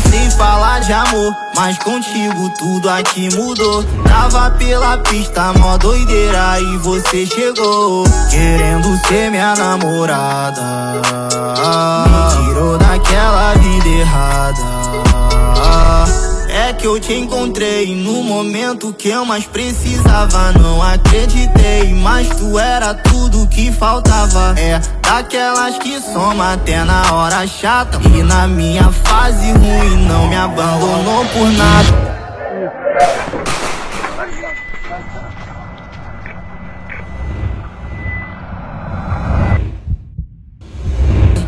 sei falar de amor, mas contigo tudo aqui mudou. Tava pela pista, mó doideira e você chegou, querendo ser minha namorada. Me tirou daquela vida errada. Que eu te encontrei no momento que eu mais precisava. Não acreditei, mas tu era tudo que faltava. É daquelas que soma até na hora chata. E na minha fase ruim não me abandonou por nada.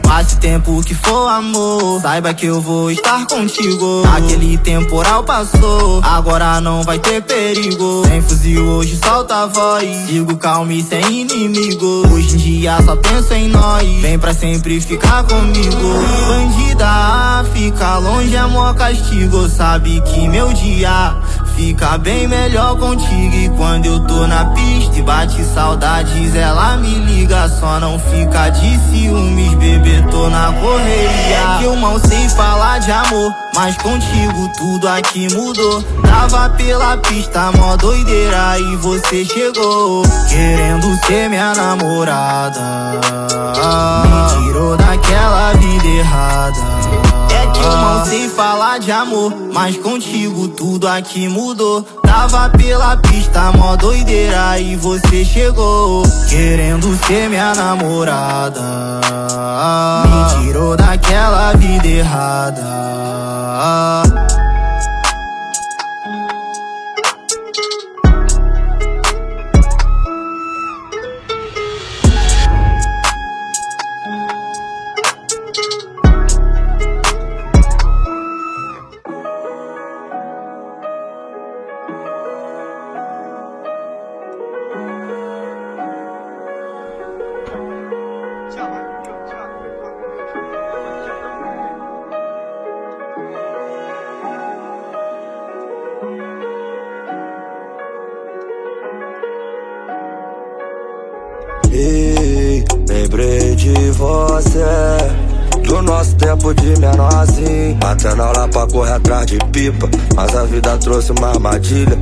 Passe tempo que for amor, saiba que eu vou estar contigo. Aquele temporal passou, agora não vai ter perigo. Sem fuzil hoje solta a voz, sigo calmo e sem inimigo. Hoje em dia só penso em nós, vem pra sempre ficar comigo. Bandida, fica longe é mó castigo, sabe que meu dia Fica bem melhor contigo e quando eu tô na pista e bate saudades Ela me liga, só não fica de ciúmes, bebê, tô na correria. É que eu mal sei falar de amor, mas contigo tudo aqui mudou. Tava pela pista, mó doideira e você chegou. Querendo ser minha namorada. Me tirou daquela vida errada não sei falar de amor, mas contigo tudo aqui mudou. Tava pela pista, mó doideira e você chegou, querendo ser minha namorada. Me tirou daquela vida errada. Ei, lembrei de você. Do nosso tempo de menorzinho. Na aula pra correr atrás de pipa. Mas a vida trouxe uma armadilha.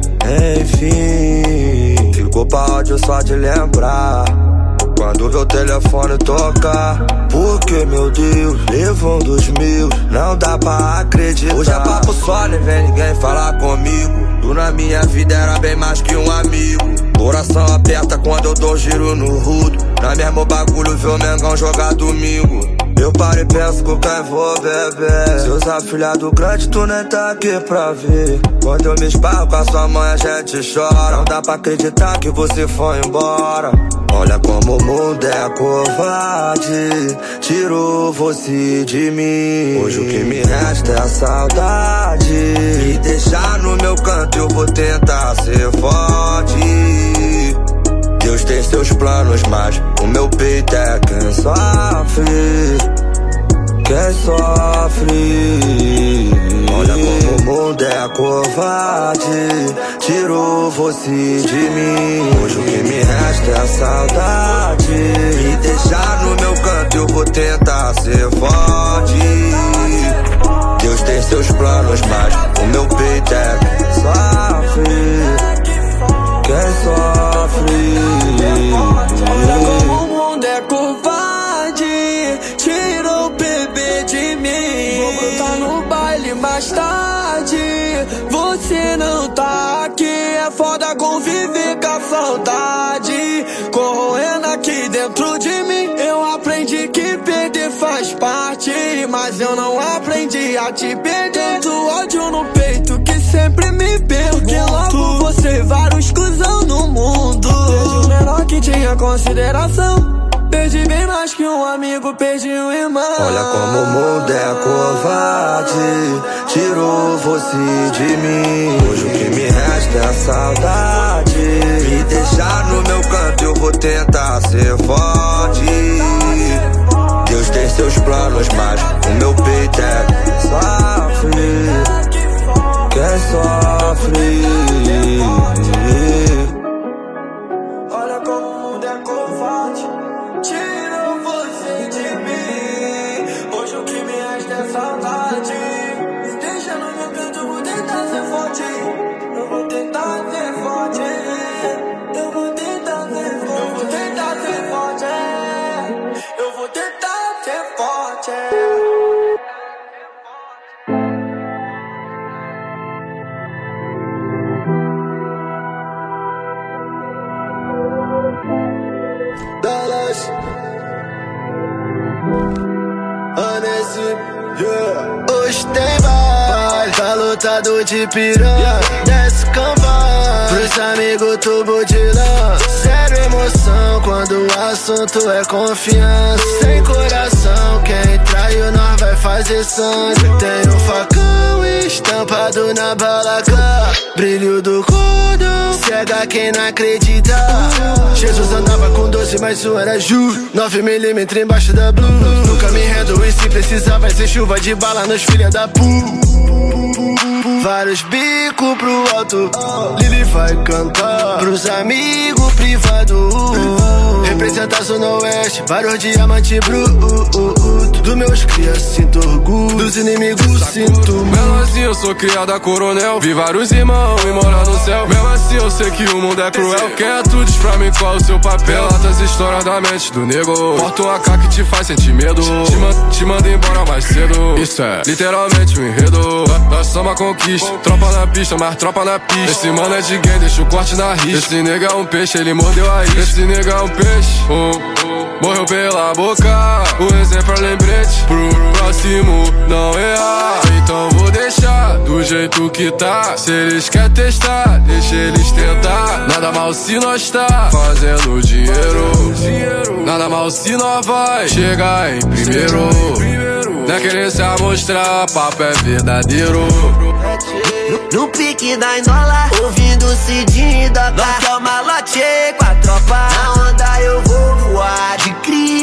Enfim Ficou pra ódio só de lembrar. Quando meu telefone tocar Porque, meu Deus, levou dos mil Não dá pra acreditar. Hoje é papo só, nem vem ninguém falar comigo. Tu na minha vida era bem mais que um amigo Coração aperta quando eu dou giro no rudo. Na mesmo bagulho ver o Mengão jogar domingo. Eu paro e penso com quem vou beber. Seus afilhados grandes tu nem tá aqui pra ver. Quando eu me esparro com a sua mãe a gente chora. Não dá pra acreditar que você foi embora. Olha como o mundo é covarde. Tirou você de mim. Hoje o que me resta é a saudade. Me deixar no meu canto eu vou tentar ser forte Deus tem seus planos, mas o meu peito é quem sofre. Quem sofre. Olha como o mundo é covarde. Tirou você de mim. Eu não aprendi a te perder. Tanto ódio no peito que sempre me pergunto. Que logo você vários cuzão no mundo. Perdi o menor que tinha consideração. Perdi bem mais que um amigo, perdi um irmão. Olha como o mundo é covarde. Tirou você de mim. Hoje o que me resta é a saudade. Me deixar no meu canto, eu vou tentar ser forte seus planos, mas o meu peito é sofre, quer sofre. Olha como o mundo é covarde, tirou você de mim. Hoje o que me resta é saudade. Deixa no meu canto, vou tentar ser forte. Lotado de piranha. Desce cambada, pros amigos tubo de lã. Zero emoção quando o assunto é confiança. Sem coração, quem traiu nós vai fazer sangue. Tem um facão estampado na balaca, brilho do cordão. Cega quem não acredita. Jesus andava com doze, mas um era Ju. 9mm embaixo da blue. Nunca me rendo e se precisar vai ser chuva de bala nos filha da pu. Vários bicos pro alto, Lili vai cantar pros amigos privados. Representa a Zona Oeste, vários diamantes bruto. Do meus cria, sinto orgulho, dos inimigos sinto Mesmo assim eu sou criada coronel, vi vários irmãos e morar no céu. Mesmo assim eu sei que o mundo é cruel. Quem é tu diz pra mim qual é o seu papel? Relatas histórias da mente do nego. Porta uma AK que te faz sentir medo. Te, te manda embora mais cedo. Isso é literalmente um enredo. Nós somos a conquista, tropa na pista, mas tropa na pista. Esse mano é de game, deixa o corte na risca. Esse nega é um peixe, ele mordeu a isca. Esse nega é um peixe, oh, oh, morreu pela boca. O exemplo é pro próximo não errar. Então vou deixar do jeito que tá. Se eles querem testar, deixa eles tentar. Nada mal se nós tá fazendo dinheiro. Nada mal se nós vai chegar em primeiro. Não é querer se amostrar, papo é verdadeiro. No pique da Inola, ouvindo Cidinho e Dota Nós quer o malote com a tropa Na onda eu vou voar,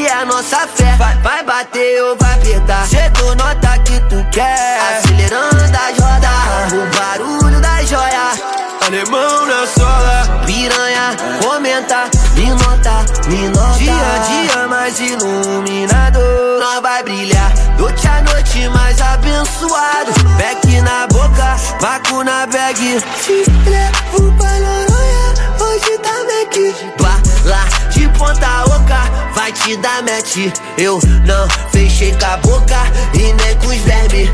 de cria nossa fé. Vai, vai bater ou vai apertar. Cedo nota que tu quer. Acelerando as rodas, o barulho da joia Alemão na sola, Piranha, comenta, me nota, me nota. Dia a dia mais iluminado. Nós vai brilhar, noite a noite mais abençoado. Beck na boca, vaco na bag. Te levo pra Noronha, hoje tá Mac. Bala de ponta oca, vai te dar match Eu não fechei com a boca e nem com os vermes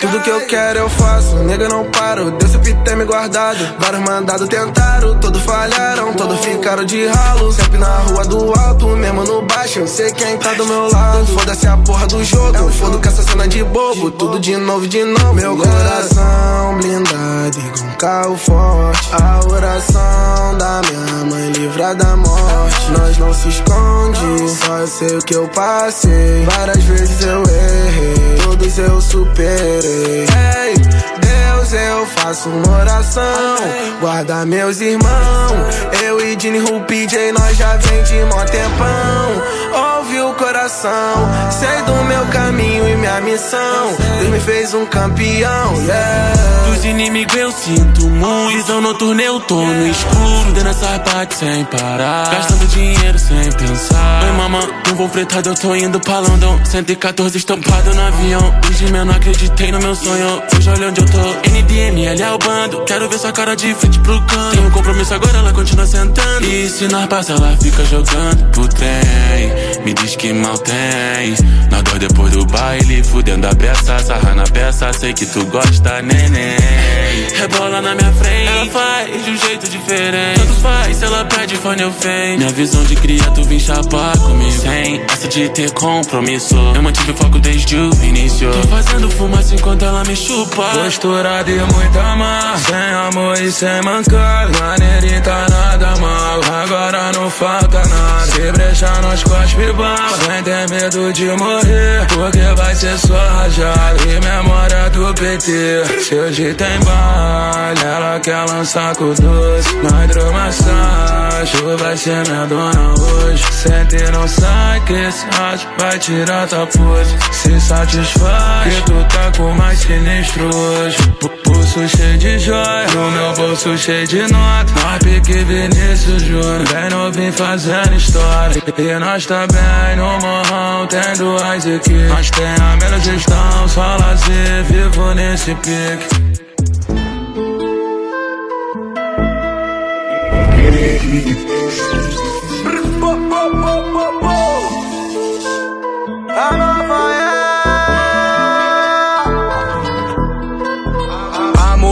Tudo que eu quero eu faço, nega não paro. Deus sempre tem me guardado. Vários mandados tentaram, todos falharam, todos ficaram de ralo. Sempre na rua do alto, mesmo no baixo. Eu sei quem tá do meu lado. Foda-se a porra do jogo, eu fodo com essa cena de bobo. Tudo de novo, de novo. Meu coração blindado com carro forte. A oração da minha mãe livra da morte. Nós não se esconde, só eu sei o que eu passei. Várias vezes eu errei, todos eu superei. Ei, Deus, eu faço uma oração. Guarda meus irmãos. Eu e Dini Rupi J, nós já vem de mó tempão. Ouve o coração, sei do meu caminho e minha missão. Deus me fez um campeão, yeah. Dos inimigos eu sinto muito. Visão noturna eu tô no escuro. Dando essa parte sem parar. Gastando dinheiro sem pensar. Oi, mamãe, não vou fretado, eu tô indo pra London. 114 estampado no avião. Eu não acreditei no meu sonho. Hoje olha onde eu tô. NDML é o bando. Quero ver sua cara de frente pro canto. Tem um compromisso agora, ela continua sentando. E se nós passa, ela fica jogando pro trem. Me diz que mal tem. Nós dois depois do baile, fudendo a peça. Sarra na peça, sei que tu gosta, neném. Rebola na minha frente, ela faz de um jeito diferente. Tanto faz, se ela pede fone eu venho. Minha visão de cria, tu vem chapar comigo. Sem essa de ter compromisso. Eu mantive foco desde o início. Tô fazendo fumaça enquanto ela me chupa. Postura de muita mar, sem amor e sem mancada. Maneirita nada mal, agora não falta nada. Se brechar nós cospe bala, sem ter medo de morrer. Porque vai ser só rajada e memória do PT. Se hoje tem baile, ela quer lançar com doce. Na hidromassagem, vai ser minha dona hoje. Sente não sai que esse rádio vai tirar tua pose. Se satisfaz, que tu tá com mais sinistro hoje. Pulso cheio de joia, no meu bolso cheio de nota. Nós pique Vinícius Júnior, vem novinho fazendo história. E nós tá bem no morrão, tem duas equipes. Nós tem a melhor gestão, só lazer, vivo nesse pique.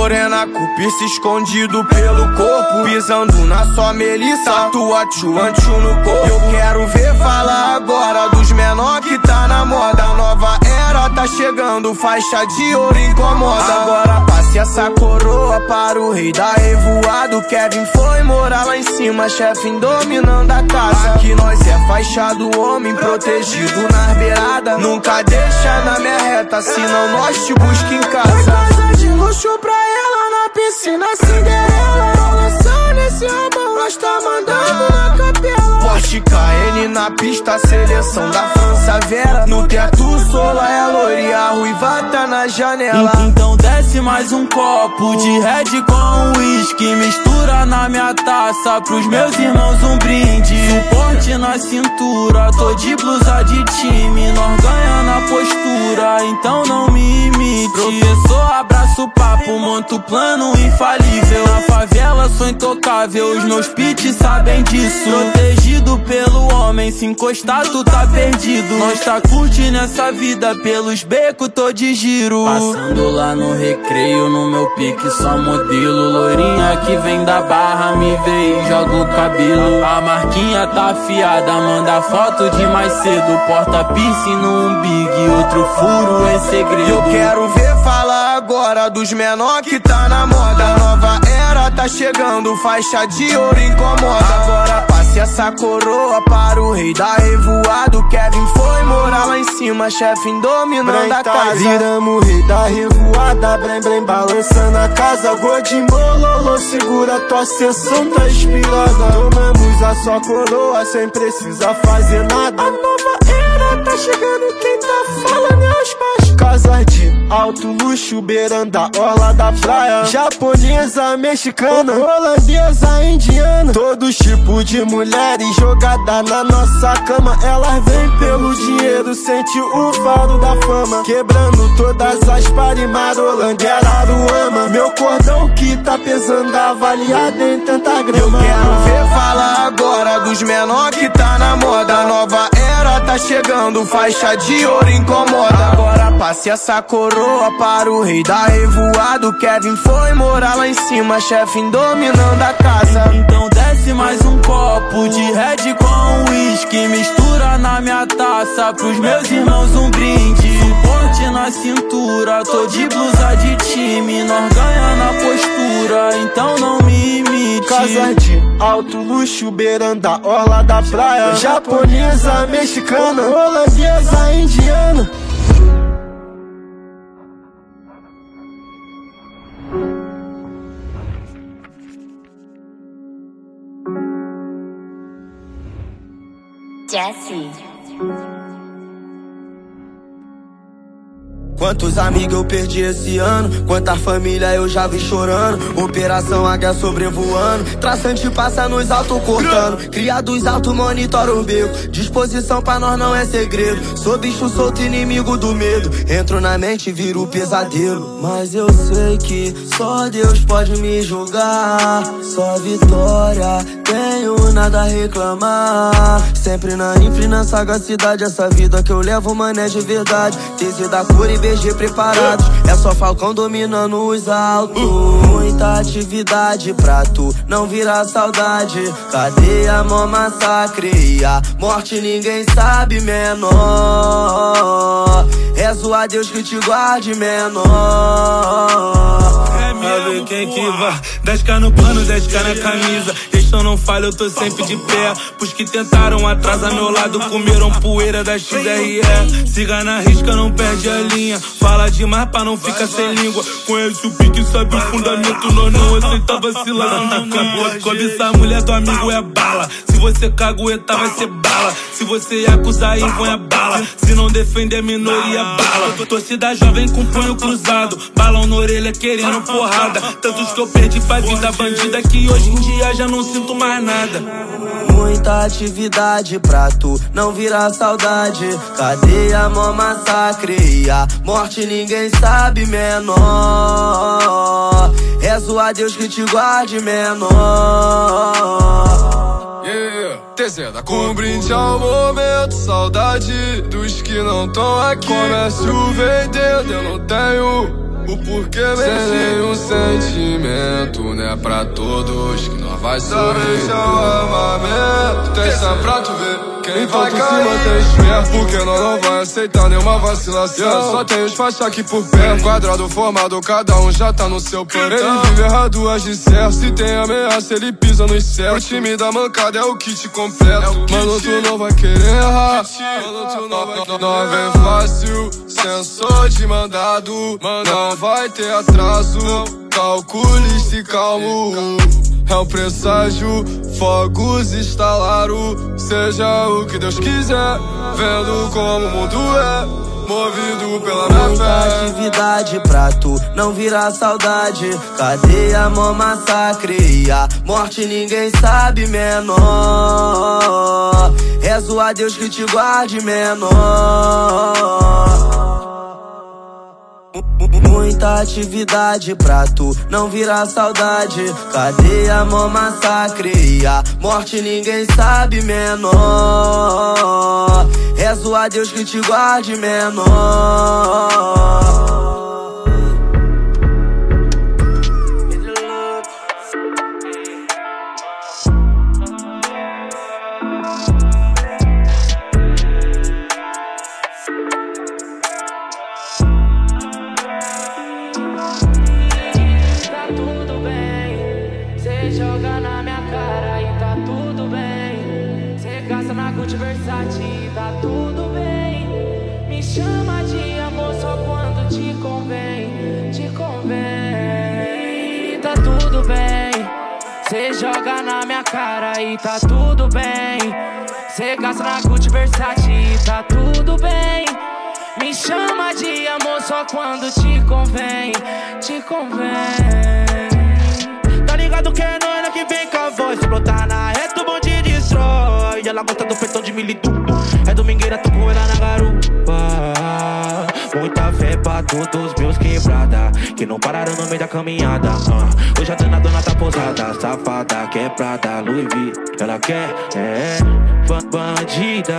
Morena com piercing escondido pelo corpo Pisando na sua melissa, tua tchu-anchu no corpo. Eu quero ver falar agora dos menor que tá na moda Nova tá chegando, faixa de ouro incomoda. Agora passe essa coroa para o rei da revoada. Kevin foi morar lá em cima, chefe dominando a casa. Aqui nós é faixa do homem, protegido nas beiradas. Nunca deixa na minha reta, senão nós te busca em casa. Casa de luxo pra ela na piscina Cinderela Lançando esse amor, nós tá mandando na Porsche KN na pista, seleção da França Vera No teto, sola é loira, a ruiva tá na janela. Então desce mais um copo de red com whisky Mistura na minha taça, pros meus irmãos um brinde. Suporte na cintura, tô de blusa de time Nós ganha na postura, então não me imite. Professor, abraço o papo, monto plano infalível. Na favela sou intocável, os meus pitch sabem disso. Protegido pelo homem, se encostar tu tá perdido. Nós tá curtindo essa vida, pelos becos tô de giro. Passando lá no recreio, no meu pique só modelo Loirinha que vem da barra, me vê e joga o cabelo. A marquinha tá afiada, manda foto de mais cedo. Porta piercing no umbigo, outro furo em segredo. Eu quero ver falar agora dos menor que tá na moda. Nova era tá chegando, faixa de ouro incomoda. Agora essa coroa para o rei da revoada. O Kevin foi morar lá em cima, chefe dominando a casa. Viramos rei da revoada Brem, brem, balançando a casa. Godinho, bololô, segura tua sessão, tá inspirada Tomamos a sua coroa sem precisar fazer nada. A nova era tá chegando, quem tá falando Casas de alto luxo, beirando a orla da praia. Japonesa, mexicana, holandesa, indiana. Todos tipos de mulheres jogada na nossa cama. Elas vêm pelo dinheiro, sente o faro da fama. Quebrando todas as pares, marolangueira, ama Meu cordão que tá pesando, avaliado em tanta grama. Eu quero ver falar agora dos menor que tá na moda. Nova tá chegando, faixa de ouro incomoda. Agora passe essa coroa para o rei da revoada. Kevin foi morar lá em cima, chefe dominando a casa. Então mais um copo de red com whisky. Mistura na minha taça, pros meus irmãos um brinde. Suporte na cintura, tô de blusa de time. Nós ganha na postura, então não me imite. Casa de alto luxo, beirando a orla da praia. Japonesa, mexicana, holandesa, indiana Jessie Quantos amigos eu perdi esse ano? Quanta família eu já vi chorando? Operação Águia sobrevoando. Traçante passa nos altos cortando. Criados alto monitora o beco. Disposição pra nós não é segredo. Sou bicho solto, inimigo do medo. Entro na mente e viro pesadelo. Mas eu sei que só Deus pode me julgar. Só vitória, tenho nada a reclamar. Sempre na infre, na sagacidade. Essa vida que eu levo, mano, é de verdade. Tese da cor e Preparados. É só Falcão dominando os altos. Muita atividade pra tu não virar saudade. Cadeia, mó massacre. E a morte ninguém sabe menor. Rezo a Deus que te guarde menor. É mesmo, quem que vai? 10k no plano, 10k na camisa. Gestão não falha, eu tô sempre de pé. Pros que tentaram atrasar meu lado, comeram poeira da XRE. Siga na risca, não perde a linha. Fala demais pra não ficar sem língua. Conhece o pique, sabe o fundamento. Nós não aceita campo. Cobiça a mulher do amigo é bala. Se você cagueta, vai ser bala. Se você acusar, põe a bala. Se não defender, minoria bala. Torcida jovem com punho cruzado. Balão na orelha querendo porrada. Tantos que eu perdi pra vida bandida que hoje em dia já não sinto mais nada. Muita atividade pra tu não virar saudade. Cadeia, mó massacre. E a morte ninguém sabe menor. Rezo a Deus que te guarde menor. Yeah, TZ, com um brinde ao momento, saudade dos que não tão aqui. Comércio vendendo, eu não tenho o porquê Sem nenhum sentimento, né? Pra todos que nós vai sorrir. Deixa o armamento, testa pra tu ver. Quem então vai cair? Porque nós não vai aceitar nenhuma vacilação yeah. Só tem os faixa aqui por perto Quadrado formado, cada um já tá no seu plano Ele vive errado, age certo Se tem ameaça, ele pisa no céus O time da mancada é o kit completo é. Mano, tu não vai querer errar Mano, tu não vai querer Não vem fácil, sensor de mandado Não vai ter atraso Calcule se calmo é um presságio, fogos instalaram. Seja o que Deus quiser, vendo como o mundo é. Movido pela minha fé atividade pra tu não virar saudade. Cadê amor massacre? E a morte ninguém sabe menor. Rezo a Deus que te guarde menor Muita atividade pra tu não virar saudade. Cadê amor massacre? E a morte ninguém sabe menor. Rezo a Deus que te guarde menor. Quer, é, bandida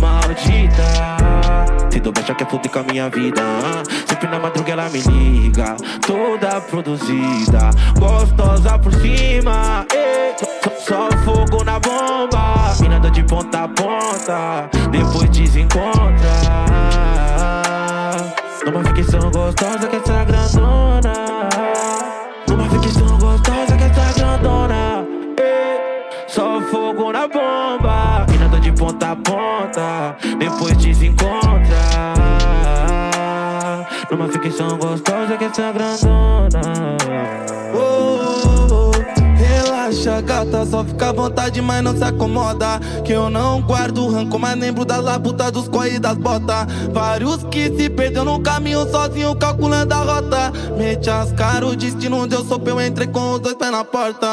Maldita Se do já quer fuder com a minha vida. Sempre na madruga ela me liga Toda produzida Gostosa por cima eh. Só fogo na bomba Minada de ponta a ponta Depois desencontra numa ficção gostosa que essa grandona Depois desencontra. Numa ficção gostosa que essa grandona Gata, só fica à vontade, mas não se acomoda. Que eu não guardo rancor, mas lembro das labutas dos corre das botas. Vários que se perdeu no caminho sozinho, calculando a rota. Mete as caras, o destino deu sopa, eu entrei com os dois pés na porta.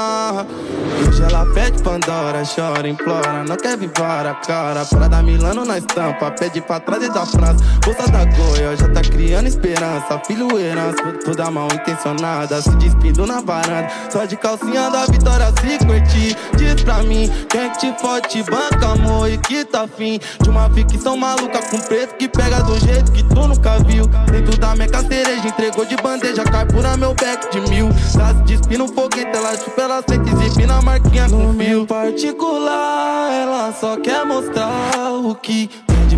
Hoje ela pede Pandora, chora, implora, não quer vir para a cara. Pra dar Milano na estampa, pede pra trás e da França. Bolsa da Goia, já tá criando esperança. Filho herança, toda mal intencionada, se despindo na varanda. Só de calcinha da vitória se curtir. Diz pra mim, quem que te fode, banca, amor, e que tá fim de uma ficção maluca com preto que pega do jeito que tu nunca viu. Dentro da minha cereja, entregou de bandeja, carpura meu back de mil. Tá se despindo foguete, ela chupa, ela sente exibir na marquinha com fio. particular, ela só quer mostrar o que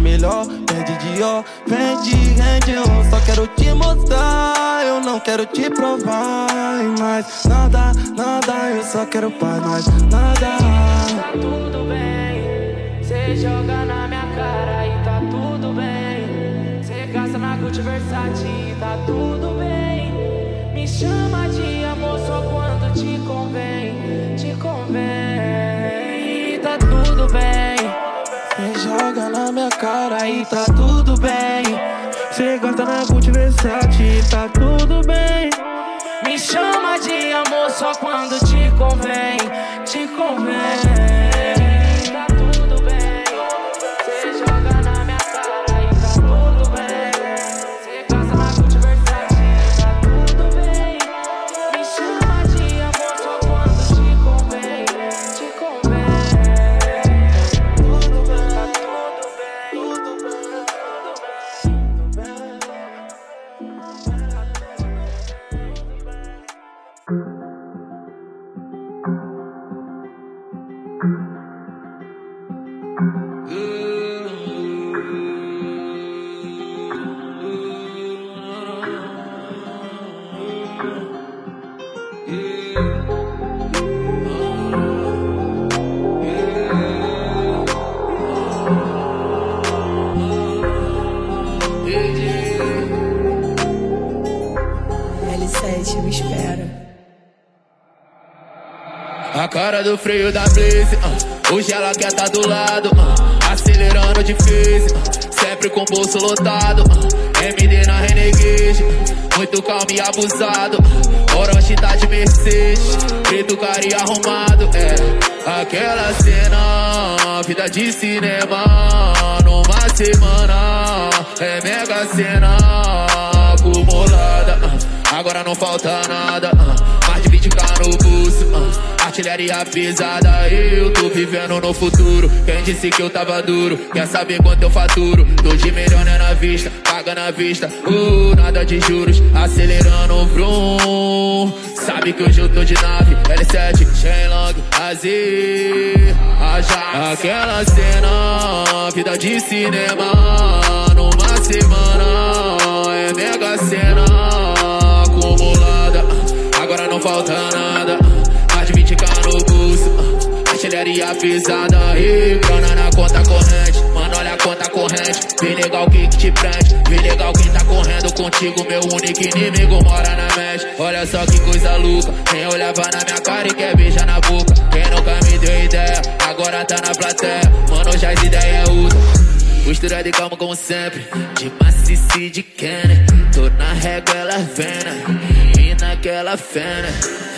melhor, de ó, vende, eu só quero te mostrar, eu não quero te provar mais nada, nada, eu só quero paz, mais nada. Tá tudo bem, cê joga na minha cara e tá tudo bem. Cê gasta na Gucci Versace e tá tudo bem. Me chama de amor só quando te convém, te convém. Tá tudo bem. Minha cara e tá tudo bem. Cê gosta na Gucci Versace tá tudo bem. Me chama de amor só quando te convém, te convém. Do freio da Blaze, uh, hoje ela quer tá do lado, uh, acelerando difícil, uh, sempre com bolso lotado. MD na Renegade, muito calmo e abusado. Orochi tá de Mercedes, preto cara e arrumado. É aquela cena, vida de cinema, numa semana, é mega cena acumulada. Agora não falta nada, mais de 20k no bolso. Artilharia pesada, eu tô vivendo no futuro. Quem disse que eu tava duro? Quer saber quanto eu faturo? Tô de milhões na vista, paga na vista, uh, nada de juros, acelerando o vrum. Sabe que hoje eu tô de nave, L7, Shenlong, Azir, Aja. Aquela cena, vida de cinema, numa semana, artilharia pesada e grana na conta corrente. Mano, olha a conta corrente. Vem legal que te prende. Vem legal quem tá correndo contigo. Meu único inimigo mora na mesh. Olha só que coisa louca. Quem olhava na minha cara e quer beijar na boca. Quem nunca me deu ideia, agora tá na plateia. Mano, já as ideias é outra. Postura de calma como sempre De macice de Kenner Tô na régua, ela vendo E naquela fena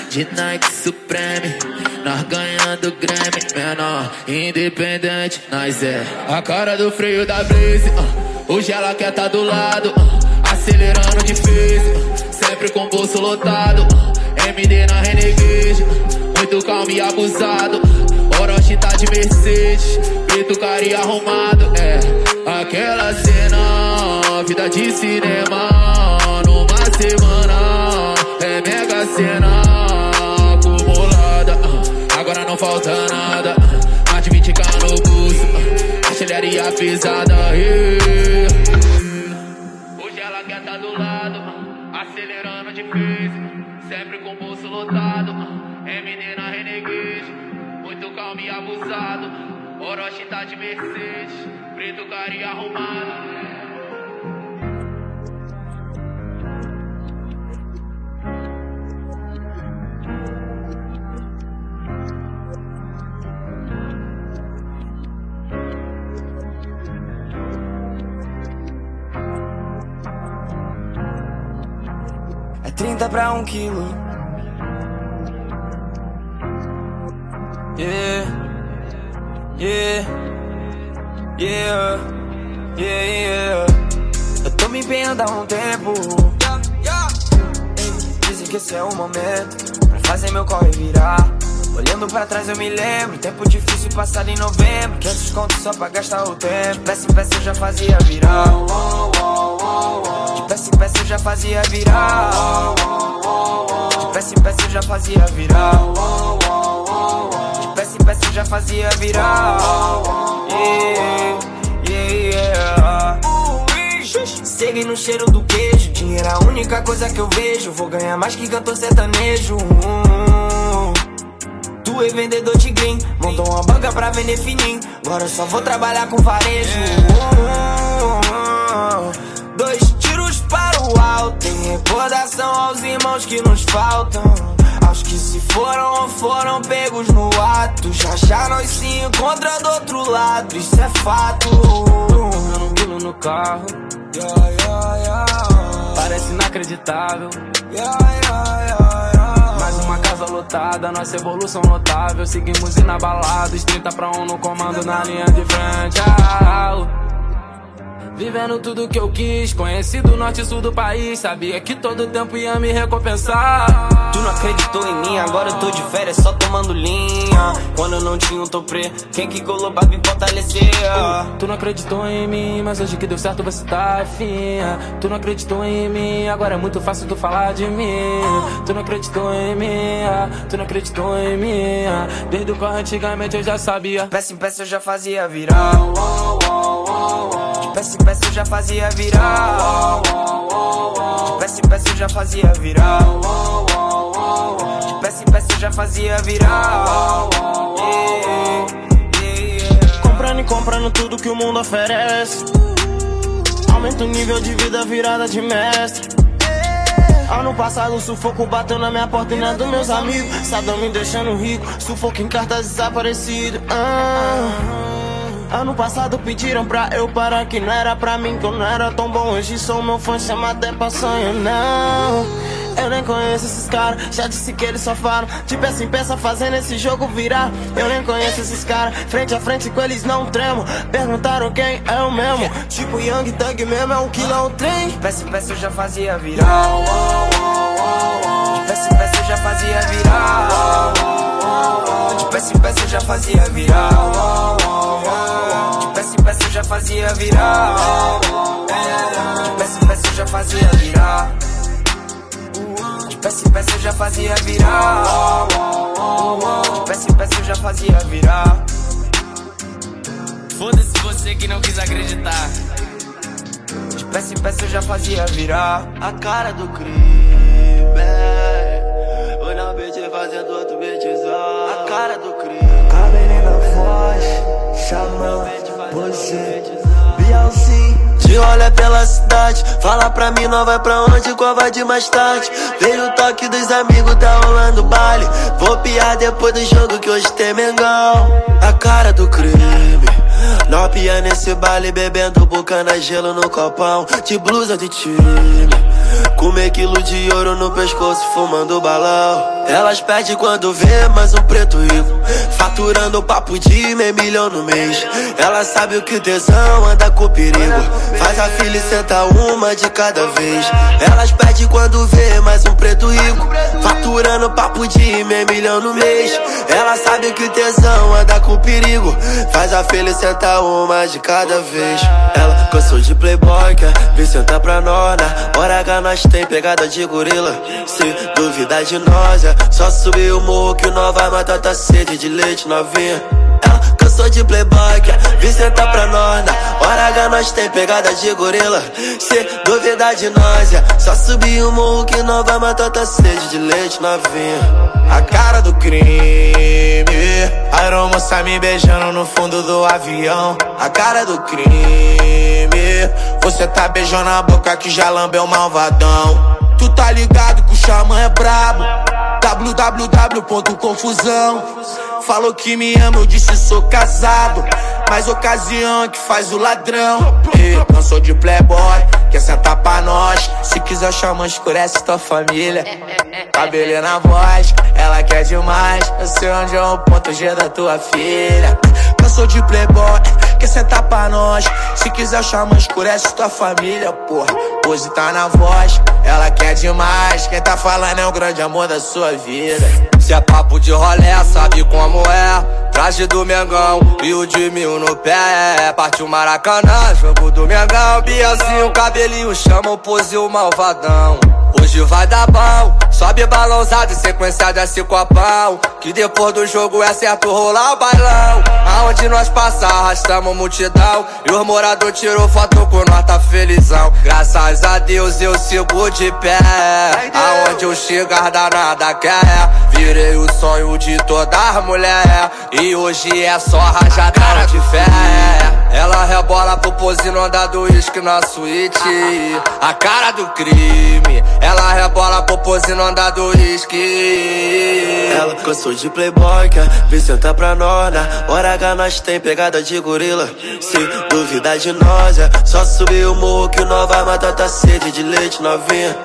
De Nike Supreme nós ganhando Grammy, menor, independente, nós é a cara do freio da Blaze. Uh, hoje ela quer tá do lado, uh, acelerando difícil, uh, sempre com bolso lotado. Uh, MD na Renegade, uh, muito calmo e abusado. Orochi tá de Mercedes, preto cara e arrumado. É aquela cena, vida de cinema, numa semana, bolso, artilharia pesada. Yeah. Hoje ela quer tá do lado, acelerando difícil, sempre com o bolso lotado. MD na Renegade, muito calmo e abusado. Orochi tá de Mercedes, preto carinha arrumado. 30 pra um quilo. Yeah, yeah, yeah, yeah, yeah. Eu tô me empenhando há um tempo. Dizem que esse é o momento pra fazer meu corre virar. Olhando pra trás eu me lembro, tempo difícil passado em novembro. 500 contos só pra gastar o tempo. De peça em peça eu já fazia virar. De peça em peça eu já fazia virar. De peça em peça eu já fazia virar. De peça em peça eu já fazia virar. Yeah, yeah, yeah. Segui no cheiro do queijo. Dinheiro é a única coisa que eu vejo. Vou ganhar mais que cantor sertanejo. Tu é vendedor de green. Montou uma banca pra vender fininho. Agora eu só vou trabalhar com varejo. O alto. Em recordação aos irmãos que nos faltam. Aos que se foram ou foram pegos no ato. Já já nós se encontra do outro lado. Isso é fato. Tô pegando no carro. Yeah, yeah, yeah. Parece inacreditável. Mais uma casa lotada, nossa evolução notável. Seguimos inabalados, 30 pra 1 no comando na linha de frente. Ah, Vivendo tudo que eu quis, conheci do norte e sul do país. Sabia que todo tempo ia me recompensar. Tu não acreditou em mim, agora eu tô de férias só tomando linha. Quando eu não tinha um toprê, quem que colou pra me fortalecer? Tu não acreditou em mim, mas hoje que deu certo você tá finha. Tu não acreditou em mim, agora é muito fácil tu falar de mim. Tu não acreditou em mim, tu não acreditou em mim. Desde o corre antigamente eu já sabia. Peça em peça eu já fazia virar. De peça já fazia virar. De peça já fazia virar. De peça já fazia virar. Comprando e comprando tudo que o mundo oferece. Aumenta o nível de vida, virada de mestre. Ano passado, sufoco bateu na minha porta e na dos meus amigos. Sadão me deixando rico, sufoco em cartas desaparecido. Ah. Ano passado pediram pra eu parar que não era pra mim, que eu não era tão bom. Hoje sou meu fã, chama até pra sonho, não. Eu nem conheço esses caras, já disse que eles só falam De peça em peça fazendo esse jogo virar. Eu nem conheço esses caras, frente a frente com eles não tremo. Perguntaram quem é o mesmo Tipo Young Thug mesmo, é um quilão trem. De peça em peça eu já fazia virar. De peça em peça eu já fazia virar. De peça em peça eu já fazia virar fazia virar peça peça já fazia virar peça peça já fazia virar. Peça peça já fazia virar. Foda-se você que não quis acreditar. De peça em peça eu já fazia virar. A cara do crime. Cidade, fala pra mim, não vai pra onde, qual vai de mais tarde. Veio o toque dos amigos, tá rolando baile. Vou piar depois do jogo que hoje tem Mengão. A cara do crime. Nopia nesse baile, bebendo bucana, gelo no copão. De blusa de time. Comer quilo de ouro no pescoço, fumando balão. Elas pedem quando vê mais um preto rico. Faturando papo de meio milhão no mês. Ela sabe o que tesão anda com perigo. Faz a filha e senta uma de cada vez. Elas pedem quando vê mais um preto rico. Faturando papo de meio milhão no mês. Ela sabe que tesão anda com perigo. Faz a filha e senta uma de cada vez. Ela cansou de playboy, quer vir sentar pra nós. Hora H nós tem pegada de gorila. Se duvidar de nós, é só subir o morro que nós vai matar tua sede de leite novinha. Ela cansou de playboy, quer vir sentar pra nós. Hora H nós tem pegada de gorila. Se duvidar de nós, é só subir o morro que nós vai matar tua sede de leite novinha. A cara do crime. Aeromoça me beijando no fundo do avião. A cara do crime. Você tá beijando a boca que já lambeu malvadão. Tu tá ligado que o xamã é brabo. www.confusão. Falou que me ama, eu disse sou casado. Mas ocasião é que faz o ladrão. Não sou de playboy, quer sentar pra nós. Se quiser chamar, escurece tua família. Cabelo na voz, ela quer demais. Eu sei onde é o ponto G da tua filha. Cansou de playboy, quer sentar pra nós. Se quiser chamar, escurece tua família, porra. Hoje tá na voz, ela quer demais. Quem tá falando é o grande amor da sua vida. Se é papo de rolé, sabe como é. Traje do Mengão e o de mil no pé. Partiu Maracanã, jogo do Mengão. Biazinho, cabelinho, chama o pose o malvadão. Hoje vai dar bom, sobe balãozado e sequência desse copão. Que depois do jogo é certo rolar o bailão. Aonde nós passar, arrastamos multidão. E os moradores tirou foto com nós, tá felizão. Graças a Deus eu sigo de pé. Aonde eu chegar, danada quer. Virei o sonho de toda as mulher. E hoje é só rajadão de fé. Ela rebola pro pose no andar do uísque na suíte. A cara do crime. Ela rebola pro pose no andar do uísque. Ela cansou de playboy, quer vir sentar pra nós. Na hora H nós tem pegada de gorila. Se duvidar de nós, é só subir o morro que nós vai matar tua sede de leite novinha.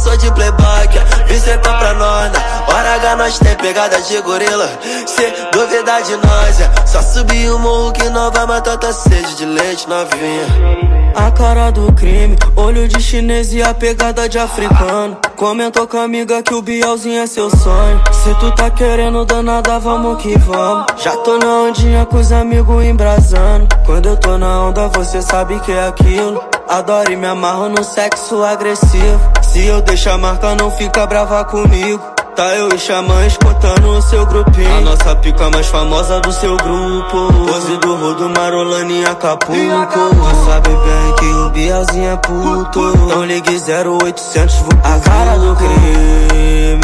Cansou de playboy, vir sentar pra nós. Na hora H nós tem pegada de gorila. Se duvidar de nós, é só subir o morro que nós vai matar tua sede de leite novinha. A cara do crime, olho de chinês e a pegada de africano. Comentou com a amiga que o Bielzinho é seu sonho. Se tu tá querendo danada, vamos que vamos. Já tô na ondinha com os amigos embrasando. Quando eu tô na onda, você sabe que é aquilo. Adoro e me amarro no sexo agressivo. Se eu deixar a marca, não fica brava comigo. Tá eu e Xamã escutando o seu grupinho. A nossa pica mais famosa do seu grupo. Pose do rodo Marolane em Acapulco. Tu sabe bem que o Bielzinho é puto. Então ligue 0800 A cara do crime.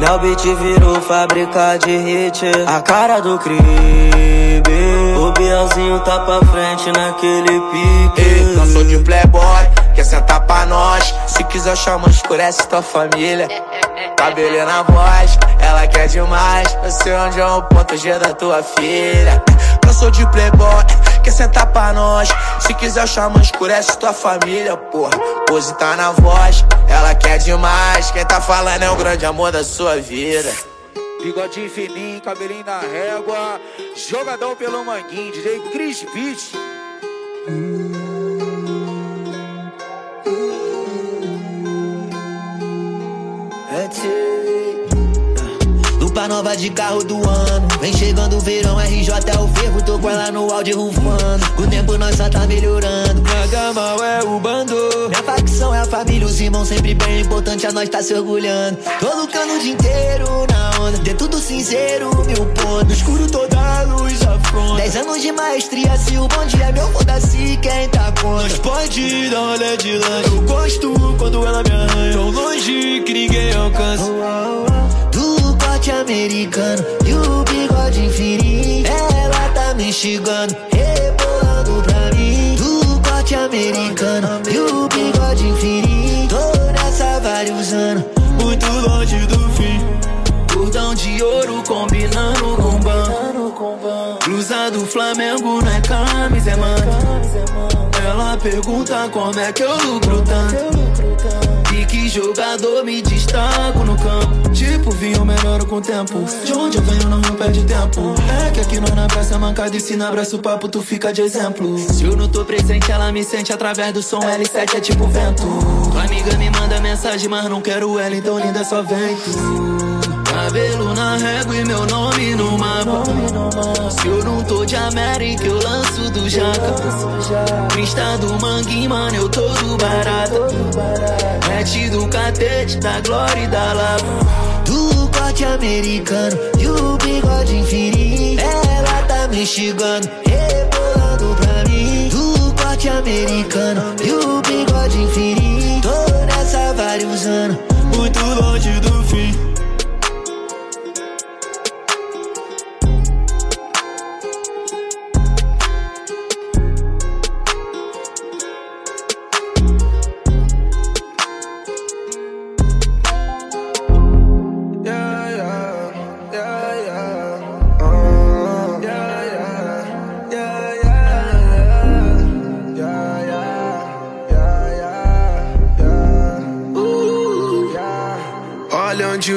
Meu beat virou fábrica de hit. A cara do crime. O Bielzinho tá pra frente naquele pique. Ei, não sou de playboy quer sentar pra nós. Se quiser chama, escurece tua família. Cabelo na voz, ela quer demais. Eu sei onde é o ponto G da tua filha. Cansou de playboy, quer sentar pra nós. Se quiser chama, escurece tua família, porra. Pose tá na voz, ela quer demais. Quem tá falando é o grande amor da sua vida. Bigodinho fininho, cabelinho na régua. Jogadão pelo manguinho, DJ Chris Beach. to nova de carro do ano. Vem chegando o verão, RJ é o fervo. Tô com ela no áudio rufando. Com o tempo nós só tá melhorando. Praga mal é o bando. Minha facção é a família, os irmãos sempre bem. Importante a nós tá se orgulhando. Tô lucrando o dia inteiro na onda. Dentro do cinzeiro, mil pontos. No escuro toda a luz afronta. Dez anos de maestria, se o bom dia é meu, foda-se quem tá contra. Nós pode dar olé de lanche. Eu gosto quando ela me arranha. Tão longe que ninguém alcança. Do corte americano e o bigode infinito. Ela tá me instigando, rebolando pra mim. Do corte americano e o bigode infinito. Tô nessa vários anos, muito longe do fim. Cordão de ouro combinando com ban. Blusa do Flamengo não é camisa, é mano. Ela pergunta como é que eu lucro tanto. Que jogador me destaco no campo. Tipo, vinho melhor com o tempo. De onde eu venho não me perde tempo. É que aqui nós na praça mancada e se não abraça o papo, tu fica de exemplo. Se eu não tô presente, ela me sente através do som. L7 é tipo vento. Tua amiga me manda mensagem, mas não quero ela, então linda só vem. Cabelo na régua e meu nome no mapa. Se eu não tô de América, eu lanço do Jaca. Crista do Manguinho, mano, eu tô do barata. Mete do catete, da glória e da lava. Do corte americano e o bigode infinito. Ela tá me instigando, rebolando pra mim. Do corte americano e o bigode infinito. Tô nessa vários anos, muito longe do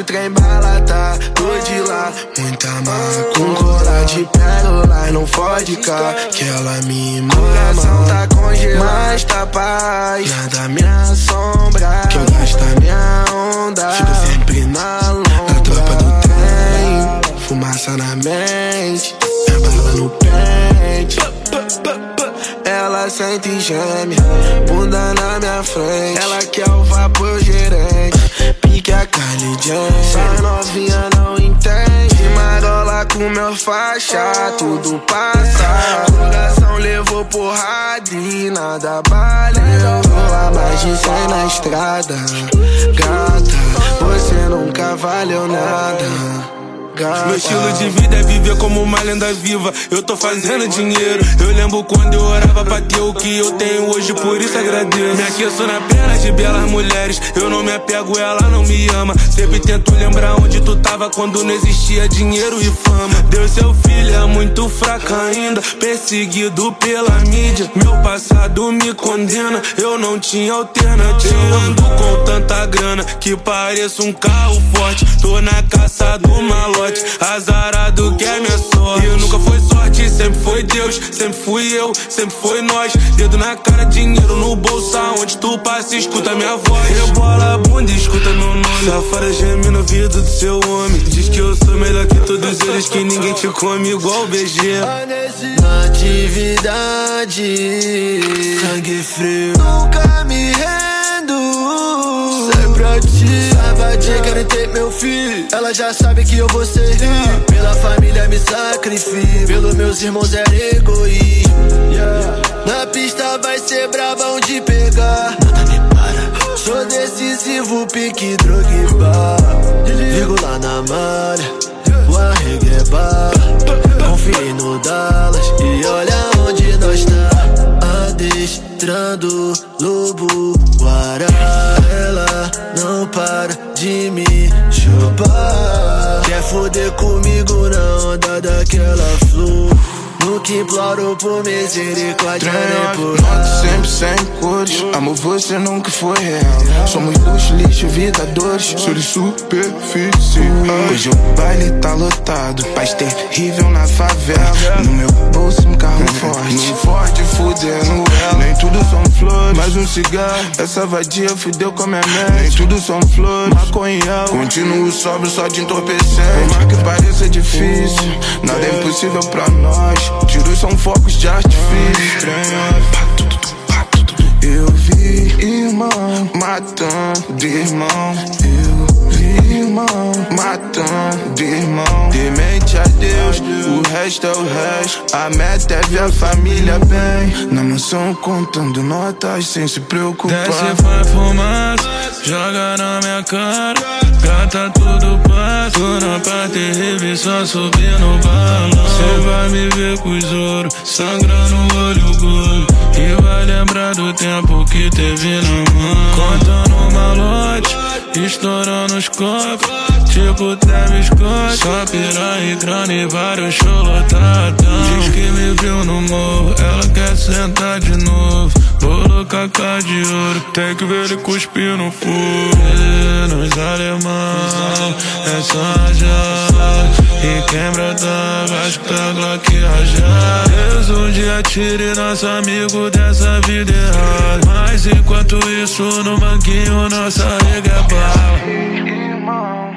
o trem bala tá, tô de lá. Muita marra com cola de pérola e não fode cá Que ela me mama. Coração tá congelado, mas tá paz. Nada me assombra. Que eu gasto a minha onda. Fico sempre na longa Na tropa do trem. Fumaça na mente. Minha bala no pente. Ela sente e geme, bunda na minha frente. Ela quer o vapor gerente, pique a Kylie Jenner. Essa novinha não entende, marola com meu faixa, tudo passa. Coração levou porrada e nada valeu. A mais de 100 na estrada, gata, você nunca valeu nada. Meu estilo de vida é viver como uma lenda viva. Eu tô fazendo dinheiro. Eu lembro quando eu orava pra ter o que eu tenho hoje, por isso agradeço. Me aqueço na perna de belas mulheres. Eu não me apego, ela não me ama. Sempre tento lembrar onde tu tava quando não existia dinheiro e fama. Deus, seu filho é muito fraco ainda. Perseguido pela mídia. Meu passado me condena. Eu não tinha alternativa. Eu ando com tanta grana que pareço um carro forte. Tô na caça do malote. Azarado que é minha sorte. E nunca foi sorte, sempre foi Deus. Sempre fui eu, sempre foi nós. Dedo na cara, dinheiro no bolso. Aonde tu passa, escuta minha voz. Rebola a bunda, escuta meu nome. Safara geme no ouvido do seu homem. Diz que eu sou melhor que todos eles. Que ninguém te come igual BG. Atividade Sangue frio. Nunca me rendo Sai pra ti. Quero ter meu filho. Ela já sabe que eu vou ser Pela família me sacrifico. Pelos meus irmãos é egoísmo. Yeah. Na pista vai ser brabão de pegar. Nada me para Sou decisivo, pique, bar. Ligo lá na malha. O arrego é bala Confie no Dallas E olha onde nós tá. Adestrando lobo Quer foder comigo na onda daquela Nunca imploro por misericórdia nem por sempre sem cores. Amor, você nunca foi real. Somos luxo, lixo, vida, dores. Sobre superfície. Hoje o baile tá lotado. Paz terrível na favela. No meu bolso um carro forte. No forte fudendo ela. Nem tudo são flores. Mais um cigarro. Essa vadia fudeu com a minha mente. Nem tudo são flores. Maconha Continuo sóbrio só de entorpecente. Por mais que pareça difícil Nada é impossível pra nós Tiros são focos de artifício. Eu vi irmão matando irmão irmão matando irmão Demente a Deus, o resto é o resto. A meta é ver a família bem. Na mansão contando notas sem se preocupar. Desce, vai fumaça, joga na minha cara. Gata tudo passa, tô na parte terrível só subir no balão Cê vai me ver com os ouro, sangrando o olho gordo E vai lembrar do tempo que teve na mão. Contando malote, estourando os copos. Tipo Travis Scott. Só piranha e grana e vários show lotadão Diz que me viu no morro, ela quer sentar de novo Bolo cacá de ouro, tem que ver ele cuspir no fogo Nos alemão, é já E quebra da que tá Glock já Deus um dia tire nosso amigo dessa vida errada. Mas enquanto isso no manguinho nossa rega é bala.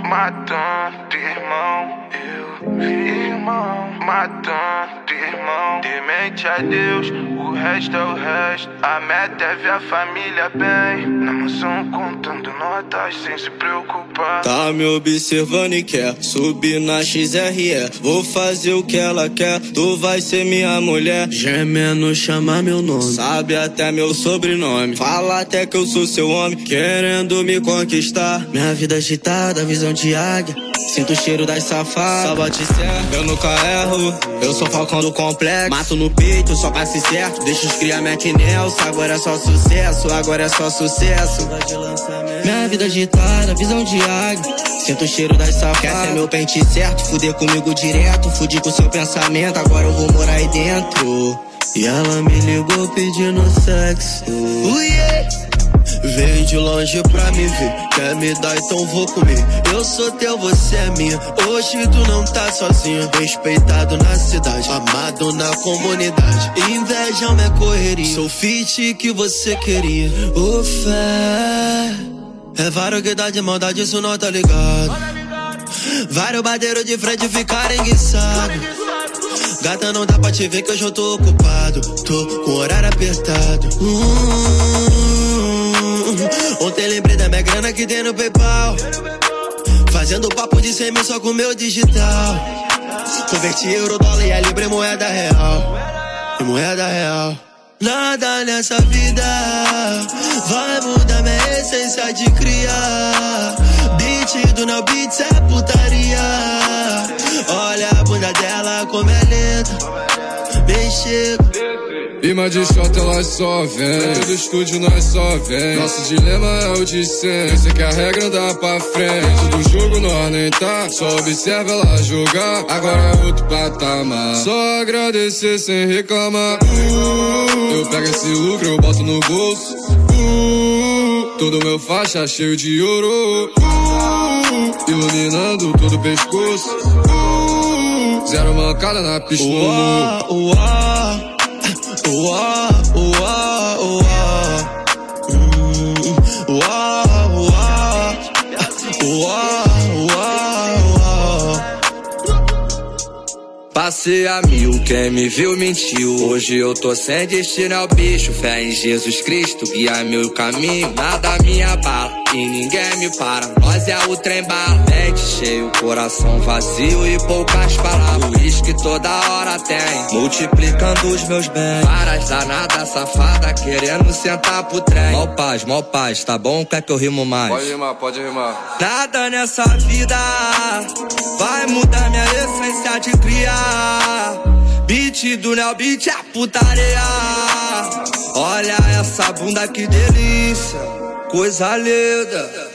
Matando irmão. Eu irmão matando irmão. Demente a Deus, o resto é o resto. A meta é ver a família bem. Na mansão contando notas sem se preocupar. Tá me observando e quer subir na XRE. Vou fazer o que ela quer, tu vai ser minha mulher. Gemendo chama meu nome, sabe até meu sobrenome. Fala até que eu sou seu homem, querendo me conquistar. Minha vida agitada, visão de águia. Sinto o cheiro das safadas, só bate certo. Eu nunca erro, eu sou falcão do complexo. Mato no peito, só passe certo. Deixa os cria Mac Nelson. Agora é só sucesso, agora é só sucesso. Minha vida agitada, visão de águia. Sinto o cheiro das safadas. Quer ser meu pente certo? Fuder comigo direto. Fudir com seu pensamento, agora eu vou morar aí dentro. E ela me ligou pedindo sexo. Uh, yeah. Veio de longe pra me ver, quer me dar, então vou comer. Eu sou teu, você é minha. Hoje tu não tá sozinho. Respeitado na cidade, amado na comunidade. Inveja é correria. Sou fit que você queria. O fé é variedade de maldade, isso não tá ligado. Vários bateiros de frente ficarem enguiçados. Gata, não dá pra te ver que hoje eu tô ocupado. Tô com o horário apertado. Hum, ontem lembrei da minha grana que tem no PayPal. Fazendo papo de 100 mil só com meu digital. Converti euro, dólar e a libra em moeda real. Em moeda real. Nada nessa vida vai mudar minha essência de criar. Beat do Neo Beats é putaria. Olha a bunda dela como é linda. Chego. Rima de shot elas só vem Do estúdio nós só vem Nosso dilema é o de sempre. Sei que a regra anda pra frente. Do jogo nós nem tá. Só observa ela jogar. Agora é outro patamar. Só agradecer sem reclamar. Eu pego esse lucro, eu boto no bolso. Todo meu faixa cheio de ouro. Iluminando todo o pescoço Zero mancada na pista no Uá, uá. Uá, uá, uá. Passei a mil, quem me viu mentiu. Hoje eu tô sem destino ao bicho. Fé em Jesus Cristo, guia meu caminho. Nada me abala e ninguém me para. Nós é o trem bala. Mente cheio, coração vazio e poucas palavras. Uísque toda hora tem, multiplicando os meus bens. Várias danadas safada querendo sentar pro trem. Mó paz, mó paz, tá bom? Quer que eu rimo mais? Pode rimar, pode rimar Nada nessa vida vai mudar minha essência de criar. Beat do Neo Beat é putaria. Olha essa bunda que delícia, coisa linda.